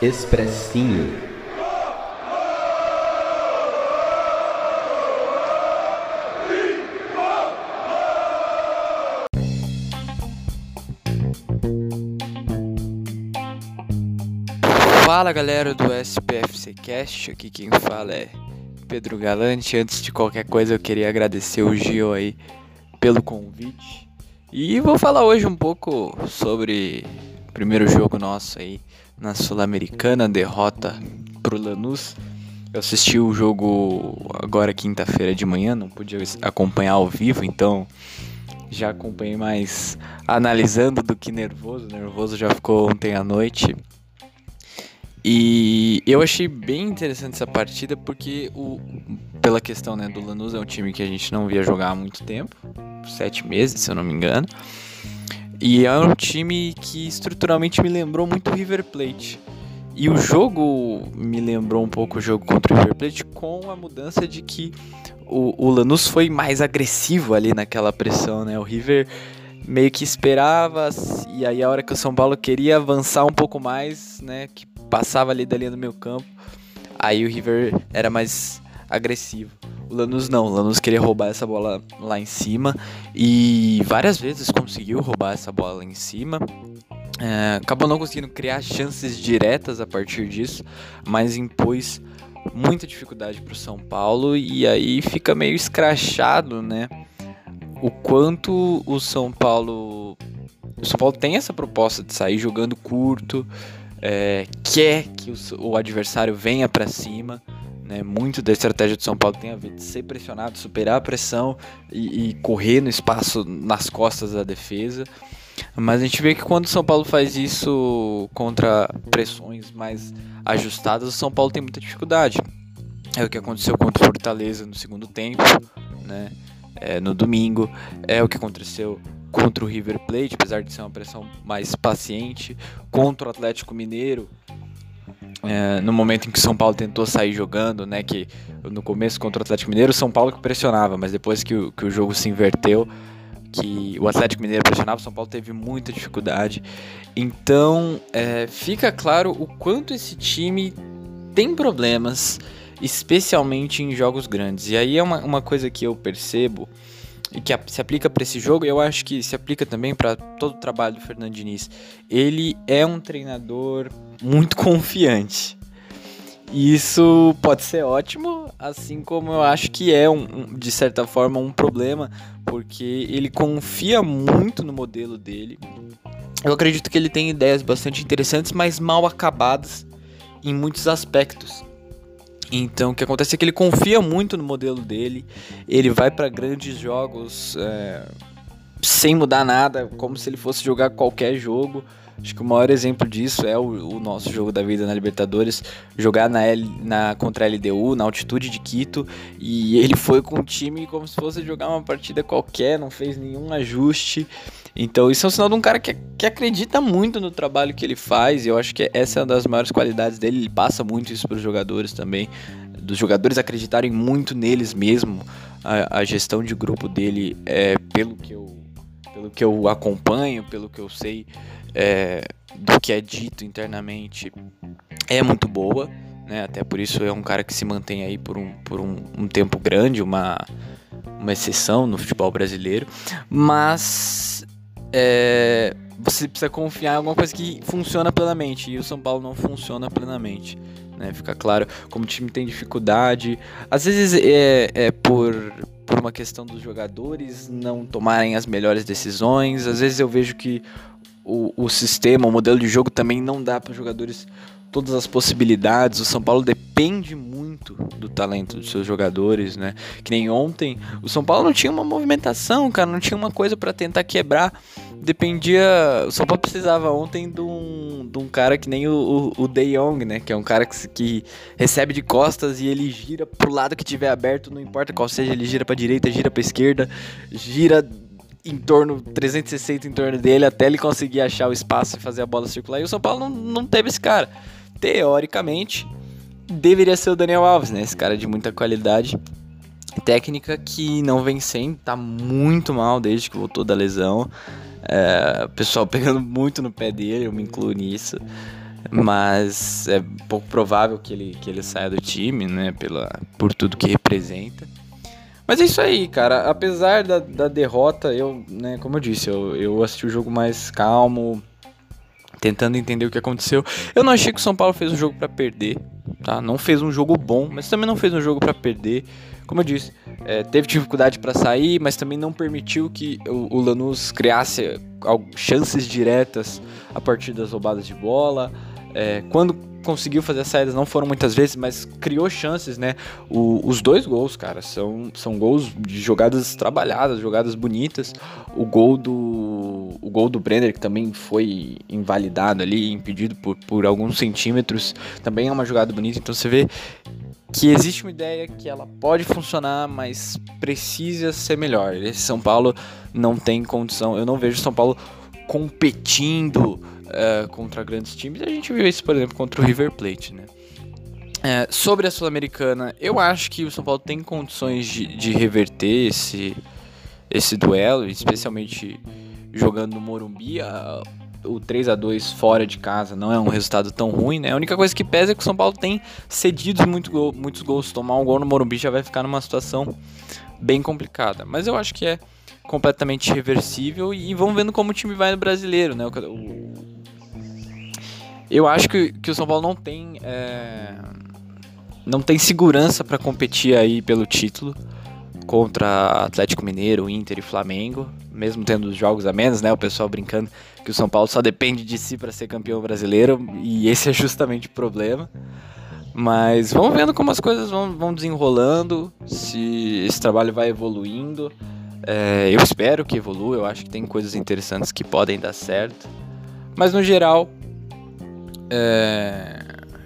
Expressinho. Fala galera do SPFC Cast, aqui quem fala é Pedro Galante. Antes de qualquer coisa, eu queria agradecer o Gio aí pelo convite. E vou falar hoje um pouco sobre o primeiro jogo nosso aí na Sul-Americana, derrota pro Lanús. Eu assisti o jogo agora quinta-feira de manhã, não podia acompanhar ao vivo, então já acompanhei mais analisando do que nervoso. Nervoso já ficou ontem à noite. E eu achei bem interessante essa partida porque o pela questão né, do Lanús é um time que a gente não via jogar há muito tempo, sete meses se eu não me engano. E é um time que estruturalmente me lembrou muito o River Plate. E o jogo me lembrou um pouco o jogo contra o River Plate com a mudança de que o, o Lanús foi mais agressivo ali naquela pressão, né? O River meio que esperava e aí a hora que o São Paulo queria avançar um pouco mais, né, que passava ali da linha do meu campo, aí o River era mais agressivo. O Lanús não, o Lanús queria roubar essa bola lá em cima e várias vezes conseguiu roubar essa bola lá em cima. É, acabou não conseguindo criar chances diretas a partir disso, mas impôs muita dificuldade para o São Paulo e aí fica meio escrachado, né? O quanto o São Paulo, o São Paulo tem essa proposta de sair jogando curto, é, quer que o, o adversário venha para cima. Né? Muito da estratégia do São Paulo tem a ver de ser pressionado, superar a pressão e, e correr no espaço nas costas da defesa. Mas a gente vê que quando o São Paulo faz isso contra pressões mais ajustadas, o São Paulo tem muita dificuldade. É o que aconteceu contra o Fortaleza no segundo tempo, né? É, no domingo. É o que aconteceu contra o River Plate, apesar de ser uma pressão mais paciente. Contra o Atlético Mineiro, é, no momento em que o São Paulo tentou sair jogando, né? Que no começo contra o Atlético Mineiro, o São Paulo que pressionava, mas depois que o, que o jogo se inverteu, que o Atlético Mineiro pressionava, o São Paulo teve muita dificuldade. Então, é, fica claro o quanto esse time tem problemas, especialmente em jogos grandes. E aí é uma, uma coisa que eu percebo e que se aplica para esse jogo, eu acho que se aplica também para todo o trabalho do Fernando Diniz. Ele é um treinador muito confiante. E isso pode ser ótimo, assim como eu acho que é, um, de certa forma, um problema, porque ele confia muito no modelo dele. Eu acredito que ele tem ideias bastante interessantes, mas mal acabadas em muitos aspectos. Então, o que acontece é que ele confia muito no modelo dele, ele vai para grandes jogos é, sem mudar nada, como se ele fosse jogar qualquer jogo. Acho que o maior exemplo disso é o, o nosso jogo da vida na Libertadores, jogar na, L, na contra a LDU, na altitude de Quito, e ele foi com o time como se fosse jogar uma partida qualquer, não fez nenhum ajuste. Então isso é um sinal de um cara que, que acredita muito no trabalho que ele faz, e eu acho que essa é uma das maiores qualidades dele, ele passa muito isso para os jogadores também, dos jogadores acreditarem muito neles mesmo, a, a gestão de grupo dele, é, pelo que eu pelo que eu acompanho, pelo que eu sei, é, do que é dito internamente é muito boa, né? Até por isso é um cara que se mantém aí por um, por um, um tempo grande, uma, uma exceção no futebol brasileiro. Mas é, você precisa confiar em alguma coisa que funciona plenamente. E o São Paulo não funciona plenamente. Né? Fica claro como o time tem dificuldade. Às vezes é, é por, por uma questão dos jogadores não tomarem as melhores decisões. Às vezes eu vejo que o, o sistema, o modelo de jogo também não dá para jogadores todas as possibilidades. O São Paulo depende muito do talento dos seus jogadores, né? Que nem ontem, o São Paulo não tinha uma movimentação, cara, não tinha uma coisa para tentar quebrar. Dependia. O São Paulo precisava ontem de um, de um cara que nem o, o, o De Jong, né? Que é um cara que, que recebe de costas e ele gira pro lado que tiver aberto, não importa qual seja, ele gira pra direita, gira pra esquerda, gira em torno 360 em torno dele até ele conseguir achar o espaço e fazer a bola circular. E o São Paulo não, não teve esse cara. Teoricamente, deveria ser o Daniel Alves, né? Esse cara de muita qualidade técnica que não vem sem, tá muito mal desde que voltou da lesão. É, pessoal pegando muito no pé dele, eu me incluo nisso. mas é pouco provável que ele, que ele saia do time, né? Pela, por tudo que representa. Mas é isso aí, cara. Apesar da, da derrota, eu, né, como eu disse, eu, eu assisti o jogo mais calmo, tentando entender o que aconteceu. Eu não achei que o São Paulo fez um jogo para perder, tá? Não fez um jogo bom, mas também não fez um jogo para perder. Como eu disse, é, teve dificuldade para sair, mas também não permitiu que o, o Lanús criasse chances diretas a partir das roubadas de bola. É, quando conseguiu fazer as saídas, não foram muitas vezes, mas criou chances, né? O, os dois gols, cara, são, são gols de jogadas trabalhadas, jogadas bonitas. O gol do o gol do Brenner, que também foi invalidado ali, impedido por, por alguns centímetros, também é uma jogada bonita. Então você vê que existe uma ideia que ela pode funcionar, mas precisa ser melhor. Esse São Paulo não tem condição. Eu não vejo São Paulo competindo uh, contra grandes times. A gente viu isso, por exemplo, contra o River Plate, né? É, sobre a Sul-Americana, eu acho que o São Paulo tem condições de, de reverter esse, esse duelo, especialmente jogando no Morumbi. A, o 3 a 2 fora de casa não é um resultado tão ruim, né? A única coisa que pesa é que o São Paulo tem cedido muito gol, muitos gols. Tomar um gol no Morumbi já vai ficar numa situação bem complicada. Mas eu acho que é completamente reversível e vamos vendo como o time vai no brasileiro, né? O, eu acho que, que o São Paulo não tem é, não tem segurança para competir aí pelo título contra Atlético Mineiro, Inter e Flamengo, mesmo tendo os jogos a menos, né? O pessoal brincando que o São Paulo só depende de si para ser campeão brasileiro e esse é justamente o problema. Mas vamos vendo como as coisas vão, vão desenrolando, se esse trabalho vai evoluindo. É, eu espero que evolua, eu acho que tem coisas interessantes que podem dar certo. Mas no geral, é,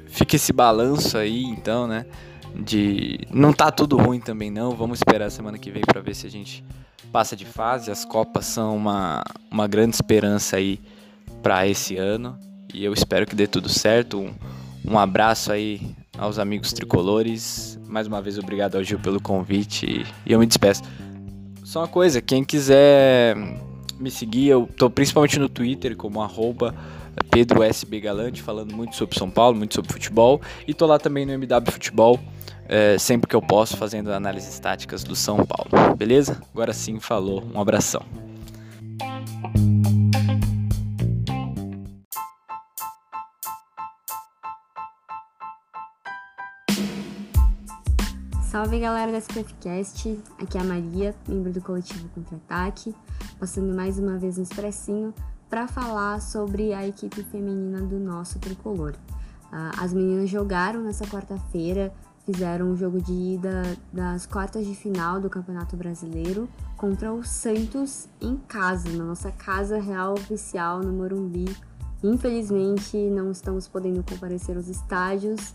fica esse balanço aí, então, né? de não tá tudo ruim também não. Vamos esperar a semana que vem para ver se a gente passa de fase. As copas são uma, uma grande esperança aí para esse ano e eu espero que dê tudo certo. Um, um abraço aí aos amigos tricolores. Mais uma vez obrigado ao Gil pelo convite e, eu me despeço. Só uma coisa, quem quiser me seguir, eu tô principalmente no Twitter como arroba Pedro SB Galante, falando muito sobre São Paulo, muito sobre futebol. E tô lá também no MW Futebol, é, sempre que eu posso, fazendo análises táticas do São Paulo. Beleza? Agora sim, falou. Um abração. Salve galera da SPFcast, aqui é a Maria, membro do coletivo Contra-Ataque, passando mais uma vez um expressinho para falar sobre a equipe feminina do nosso tricolor. Uh, as meninas jogaram nessa quarta-feira, fizeram um jogo de ida das quartas de final do Campeonato Brasileiro contra o Santos em casa, na nossa casa real oficial no Morumbi. Infelizmente, não estamos podendo comparecer aos estádios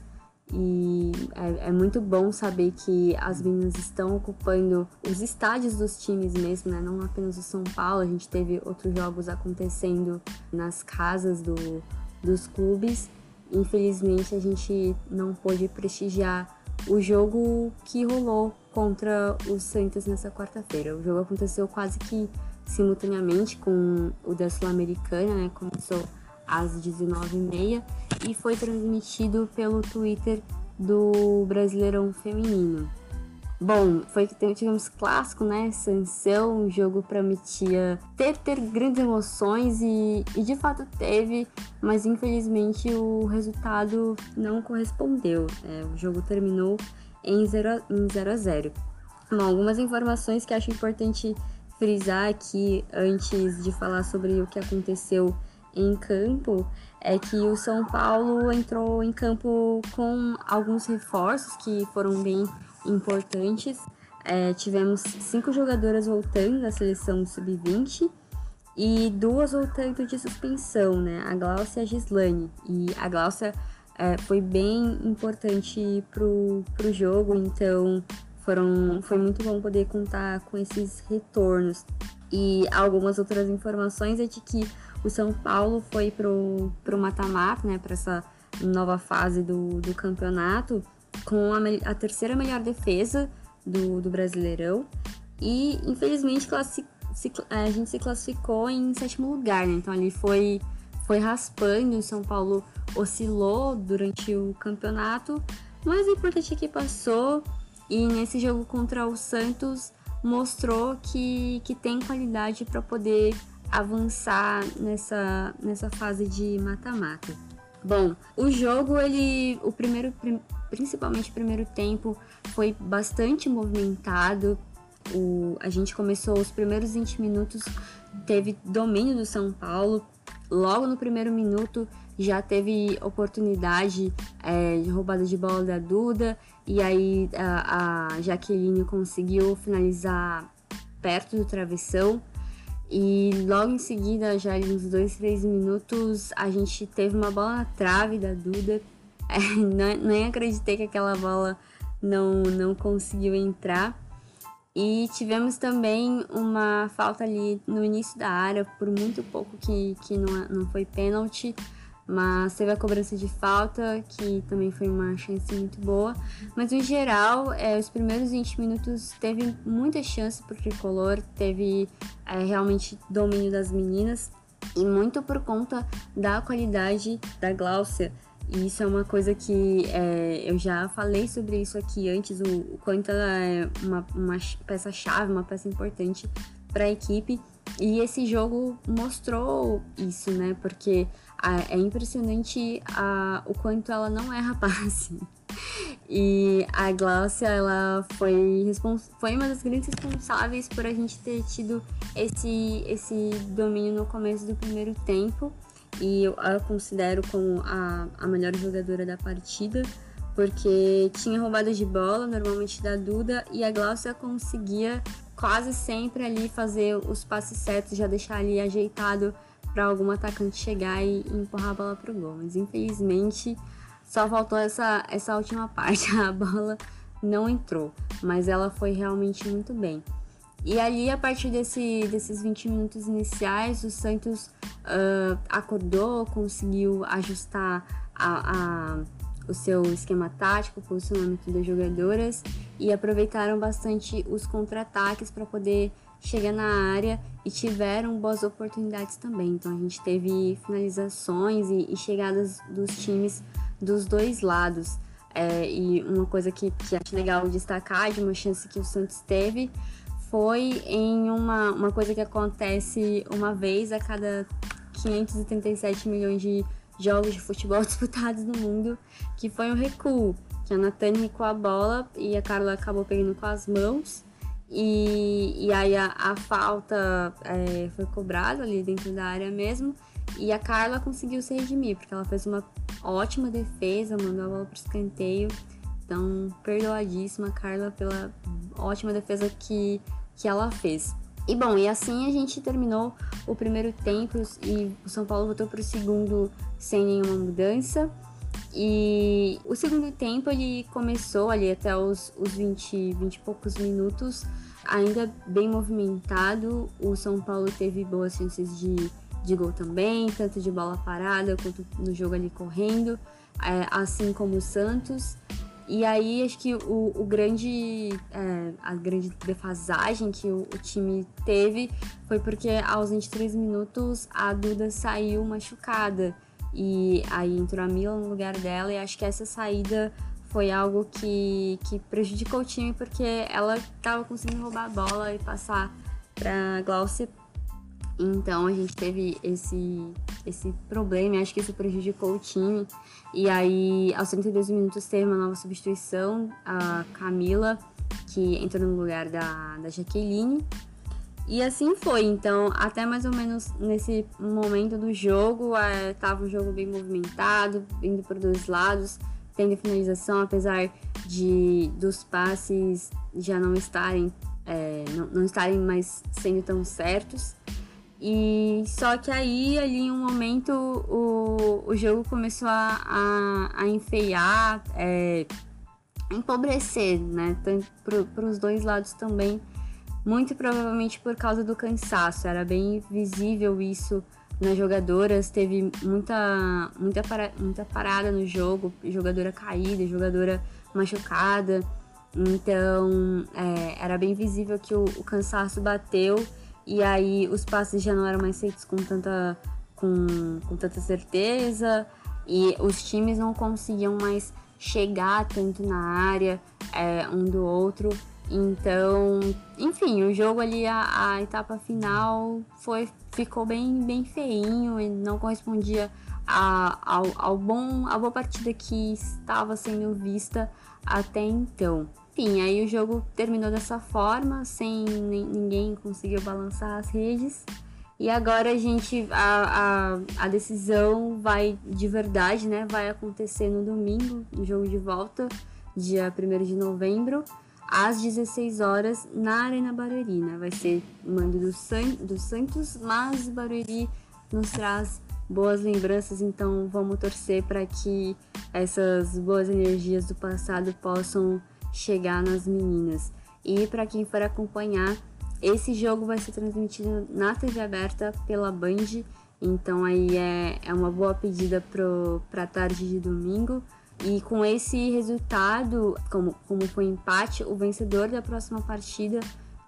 e é, é, muito bom saber que as meninas estão ocupando os estádios dos times mesmo, né? Não apenas o São Paulo, a gente teve outros jogos acontecendo nas casas do, dos clubes. Infelizmente a gente não pôde prestigiar o jogo que rolou contra o Santos nessa quarta-feira. O jogo aconteceu quase que simultaneamente com o da Sul-Americana, né? Começou às 19h30 e foi transmitido pelo Twitter do Brasileirão Feminino. Bom, foi que tivemos clássico, né? Sansão, um jogo prometia ter, ter grandes emoções e, e de fato teve, mas infelizmente o resultado não correspondeu. É, o jogo terminou em 0 em zero a 0. Bom, algumas informações que acho importante frisar aqui antes de falar sobre o que aconteceu em campo é que o São Paulo entrou em campo com alguns reforços que foram bem importantes. É, tivemos cinco jogadoras voltando da seleção sub-20 e duas voltando de suspensão, né? A Glaucia e a Gislane. E a Glaucia é, foi bem importante pro, pro jogo, então foram, foi muito bom poder contar com esses retornos. E algumas outras informações é de que o São Paulo foi pro, pro mata-mata, né, para essa nova fase do, do campeonato, com a, a terceira melhor defesa do, do Brasileirão. E, infelizmente, se, a gente se classificou em sétimo lugar, né? Então ali foi, foi raspando, o São Paulo oscilou durante o campeonato, mas o importante é que passou e nesse jogo contra o Santos mostrou que, que tem qualidade para poder avançar nessa, nessa fase de mata-mata. Bom, o jogo, ele, o primeiro, principalmente o primeiro tempo, foi bastante movimentado. O, a gente começou os primeiros 20 minutos, teve domínio do São Paulo. Logo no primeiro minuto já teve oportunidade é, de roubada de bola da Duda e aí a, a Jaqueline conseguiu finalizar perto do travessão. E logo em seguida, já uns dois, três minutos, a gente teve uma bola na trave da Duda. É, nem acreditei que aquela bola não, não conseguiu entrar. E tivemos também uma falta ali no início da área, por muito pouco que, que não, não foi pênalti mas teve a cobrança de falta, que também foi uma chance muito boa. Mas em geral, é, os primeiros 20 minutos teve muita chance para o tricolor, teve é, realmente domínio das meninas e muito por conta da qualidade da Gláucia. E isso é uma coisa que é, eu já falei sobre isso aqui antes, o, o quanto ela é uma, uma peça-chave, uma peça importante para a equipe. E esse jogo mostrou isso, né? Porque é impressionante a, o quanto ela não é rapaz. E a Gláucia, ela foi, foi uma das grandes responsáveis por a gente ter tido esse, esse domínio no começo do primeiro tempo. E eu a considero como a, a melhor jogadora da partida, porque tinha roubada de bola, normalmente da Duda, e a Gláucia conseguia quase sempre ali fazer os passes certos, já deixar ali ajeitado para algum atacante chegar e, empurrar a bola pro gol. Mas infelizmente só faltou essa, essa última parte. A bola não entrou, mas ela foi realmente muito bem. E ali, a partir desse, desses 20 minutos iniciais, o Santos uh, acordou, conseguiu ajustar a, a, o seu esquema tático, o posicionamento das jogadoras e aproveitaram bastante os contra-ataques para poder chegar na área e tiveram boas oportunidades também. Então a gente teve finalizações e, e chegadas dos times dos dois lados. É, e uma coisa que, que acho legal destacar de uma chance que o Santos teve foi em uma, uma coisa que acontece uma vez a cada 537 milhões de jogos de futebol disputados no mundo, que foi um recuo, que a Natane recuou a bola e a Carla acabou pegando com as mãos e, e aí a, a falta é, foi cobrada ali dentro da área mesmo. E a Carla conseguiu se redimir, porque ela fez uma ótima defesa, mandou a bola para escanteio. Então, perdoadíssima, Carla, pela ótima defesa que, que ela fez. E bom, e assim a gente terminou o primeiro tempo e o São Paulo voltou para o segundo sem nenhuma mudança. E o segundo tempo ele começou ali até os, os 20, 20 e poucos minutos, ainda bem movimentado. O São Paulo teve boas chances de, de gol também, tanto de bola parada quanto no jogo ali correndo, é, assim como o Santos. E aí acho que o, o grande, é, a grande defasagem que o, o, time teve foi porque aos 23 minutos a Duda saiu machucada. E aí entrou a Mila no lugar dela e acho que essa saída foi algo que, que prejudicou o time porque ela estava conseguindo roubar a bola e passar para Glaucia. Então a gente teve esse, esse problema acho que isso prejudicou o time. E aí, aos 32 minutos, teve uma nova substituição, a Camila, que entrou no lugar da, da Jaqueline. E assim foi, então até mais ou menos nesse momento do jogo, é, tava um jogo bem movimentado, indo para dois lados, tendo finalização, apesar de dos passes já não estarem, é, não, não, estarem mais sendo tão certos. E só que aí ali em um momento o, o jogo começou a, a, a enfeiar, é, empobrecer, né? Para os dois lados também muito provavelmente por causa do cansaço. Era bem visível isso nas jogadoras, teve muita, muita, para, muita parada no jogo, jogadora caída, jogadora machucada. Então é, era bem visível que o, o, cansaço bateu e aí os passes já não eram mais feitos com tanta, com, com tanta certeza e os times não conseguiam mais chegar tanto na área é, um do outro. Então, enfim, o jogo ali, a, a, etapa final foi, ficou bem, bem feinho e não correspondia a, ao, ao bom, à boa partida que estava sendo vista até então. Enfim, aí o jogo terminou dessa forma, sem ninguém conseguiu balançar as redes. E agora a gente, a, a, a decisão vai de verdade, né? Vai acontecer no domingo, no jogo de volta, dia 1 de novembro, às 16 horas, na Arena Barueri, né? Vai ser mando do, San, do Santos, mas o Barueri nos traz boas lembranças, então vamos torcer para que essas boas energias do passado possam chegar nas meninas. E para quem for acompanhar, esse jogo vai ser transmitido na TV aberta pela Band, então aí é, é uma boa pedida para a tarde de domingo. E com esse resultado, como, como foi empate, o vencedor da próxima partida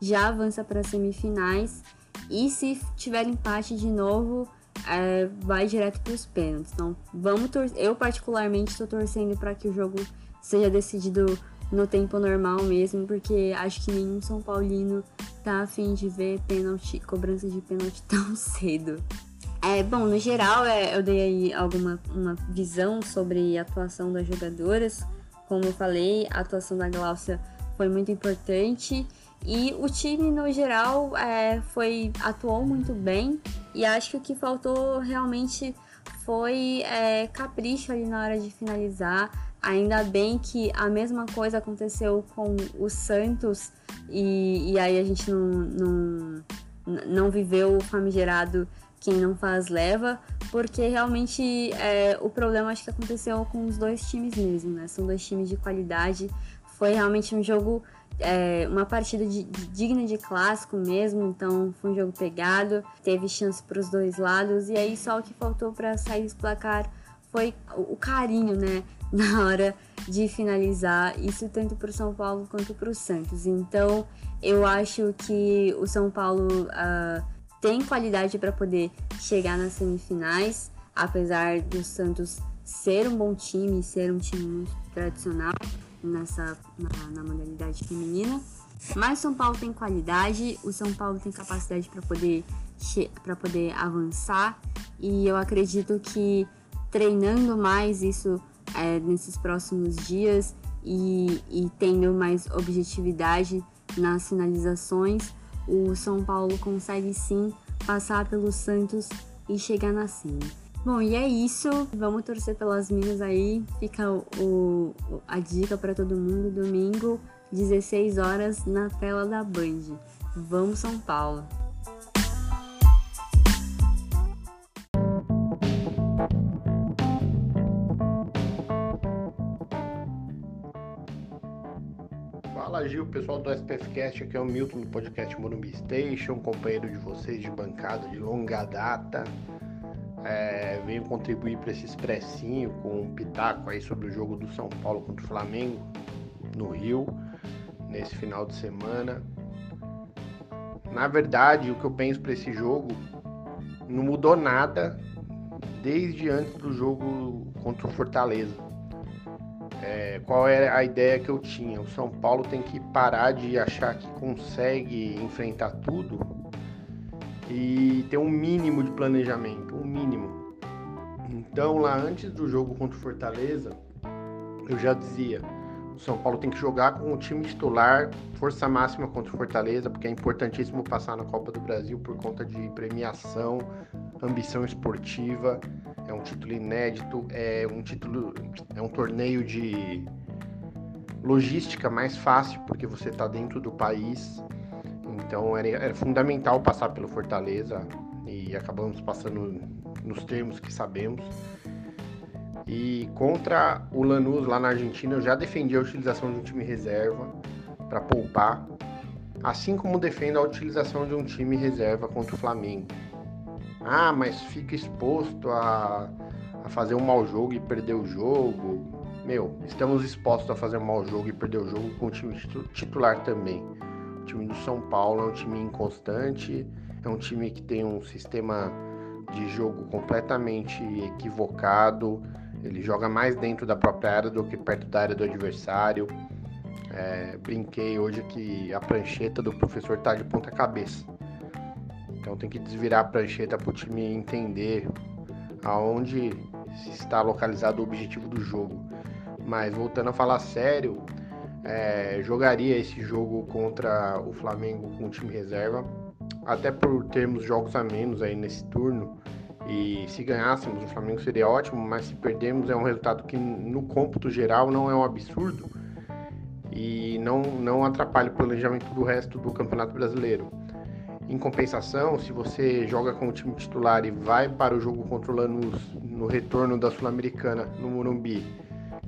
já avança para as semifinais. E se tiver empate de novo, é, vai direto para os pênaltis. Então, vamos torcer. Eu, particularmente, estou torcendo para que o jogo seja decidido no tempo normal mesmo, porque acho que nenhum São Paulino tá afim de ver pênalti, cobrança de pênalti tão cedo. É, bom, no geral, é, eu dei aí alguma uma visão sobre a atuação das jogadoras. Como eu falei, a atuação da Glaucia foi muito importante e o time, no geral, é, foi atuou muito bem. E acho que o que faltou realmente foi é, capricho ali na hora de finalizar. Ainda bem que a mesma coisa aconteceu com o Santos e, e aí a gente não, não, não viveu o famigerado quem não faz leva, porque realmente é, o problema acho que aconteceu com os dois times mesmo, né? São dois times de qualidade. Foi realmente um jogo, é, uma partida de, de, digna de clássico mesmo, então foi um jogo pegado, teve chance para os dois lados, e aí só o que faltou para sair do placar foi o carinho, né? Na hora de finalizar, isso tanto para o São Paulo quanto para o Santos. Então, eu acho que o São Paulo uh, tem qualidade para poder chegar nas semifinais, apesar do Santos ser um bom time, ser um time muito tradicional nessa na, na modalidade feminina. Mas São Paulo tem qualidade, o São Paulo tem capacidade para poder para poder avançar e eu acredito que treinando mais isso é, nesses próximos dias e, e tendo mais objetividade nas finalizações, o São Paulo consegue sim passar pelo Santos e chegar na cima. Bom, e é isso. Vamos torcer pelas minas aí. Fica o, o a dica para todo mundo domingo, 16 horas na tela da Band. Vamos São Paulo. Fala Gil, pessoal do SPFcast, aqui é o Milton do podcast Morumbi Station, companheiro de vocês de bancada de longa data. É, venho contribuir para esse expressinho com um pitaco aí sobre o jogo do São Paulo contra o Flamengo no Rio, nesse final de semana. Na verdade, o que eu penso para esse jogo não mudou nada desde antes do jogo contra o Fortaleza é, qual era a ideia que eu tinha? O São Paulo tem que parar de achar que consegue enfrentar tudo e ter um mínimo de planejamento, um mínimo. Então, lá antes do jogo contra o Fortaleza, eu já dizia: o São Paulo tem que jogar com o time titular, força máxima contra o Fortaleza, porque é importantíssimo passar na Copa do Brasil por conta de premiação, ambição esportiva é um título inédito, é um título, é um torneio de logística mais fácil, porque você está dentro do país. Então era, era, fundamental passar pelo Fortaleza e acabamos passando nos termos que sabemos. E contra o Lanús lá na Argentina, eu já defendi a utilização de um time reserva para poupar, assim como defendo a utilização de um time reserva contra o Flamengo. Ah, mas fica exposto a, a fazer um mau jogo e perder o jogo. Meu, estamos expostos a fazer um mau jogo e perder o jogo com o time titular também. O time do São Paulo é um time inconstante, é um time que tem um sistema de jogo completamente equivocado. Ele joga mais dentro da própria área do que perto da área do adversário. É, brinquei hoje que a prancheta do professor tá de ponta cabeça. Então tem que desvirar a prancheta para o time entender aonde está localizado o objetivo do jogo. Mas voltando a falar sério, é, jogaria esse jogo contra o Flamengo com o time reserva, até por termos jogos a menos aí nesse turno. E se ganhássemos, o Flamengo seria ótimo, mas se perdermos é um resultado que no cômputo geral não é um absurdo e não, não atrapalha o planejamento do resto do Campeonato Brasileiro. Em compensação, se você joga com o time titular e vai para o jogo contra o Lanús no retorno da Sul-Americana no Morumbi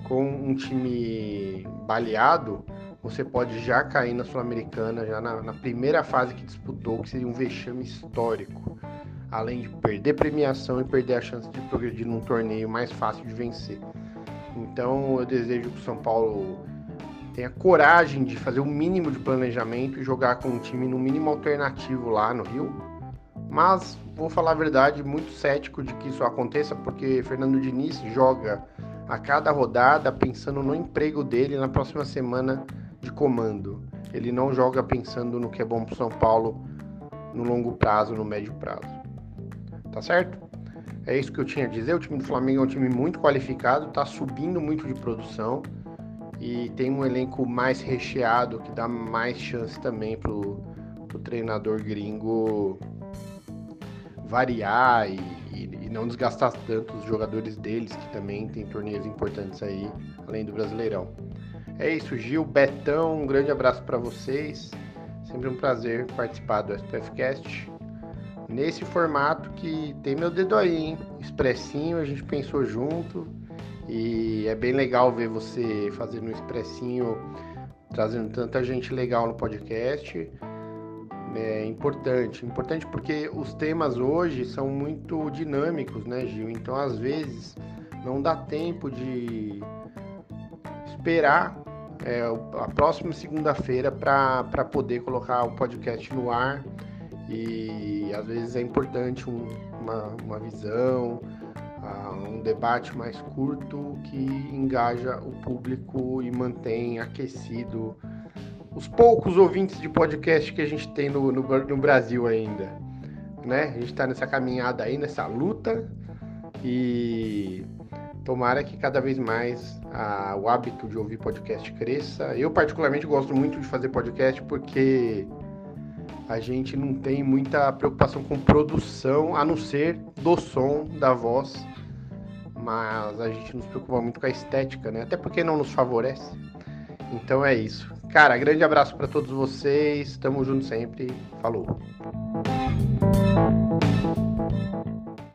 com um time baleado, você pode já cair na Sul-Americana, já na, na, primeira fase que disputou, que seria um vexame histórico. Além de perder premiação e perder a chance de progredir num torneio mais fácil de vencer. Então eu desejo que o São Paulo tenha coragem de fazer o mínimo de planejamento e jogar com um time no mínimo alternativo lá no Rio. Mas vou falar a verdade, muito cético de que isso aconteça, porque Fernando Diniz joga a cada rodada pensando no emprego dele na próxima semana de comando. Ele não joga pensando no que é bom para São Paulo no longo prazo, no médio prazo. Tá certo? É isso que eu tinha a dizer. O time do Flamengo é um time muito qualificado, está subindo muito de produção e tem um elenco mais recheado que dá mais chance também pro, pro treinador gringo variar e, e, e, não desgastar tanto os jogadores deles, que também tem torneios importantes aí, além do Brasileirão. É isso, Gil, Betão, um grande abraço para vocês. Sempre um prazer participar do SPFcast. Nesse formato que tem meu dedo aí, hein? Expressinho, a gente pensou junto. E é bem legal ver você fazendo um expressinho, trazendo tanta gente legal no podcast. É importante, importante porque os temas hoje são muito dinâmicos, né, Gil? Então, às vezes, não dá tempo de esperar é, a próxima segunda-feira para poder colocar o podcast no ar. E às vezes é importante um, uma, uma visão, um debate mais curto que engaja o público e mantém aquecido os poucos ouvintes de podcast que a gente tem no, no, no Brasil ainda. Né? A gente está nessa caminhada aí, nessa luta e tomara que cada vez mais a, o hábito de ouvir podcast cresça. Eu, particularmente, gosto muito de fazer podcast porque a gente não tem muita preocupação com produção, a não ser do som, da voz mas a gente nos preocupa muito com a estética, né? Até porque não nos favorece. Então é isso. Cara, grande abraço para todos vocês. Tamo junto sempre. Falou.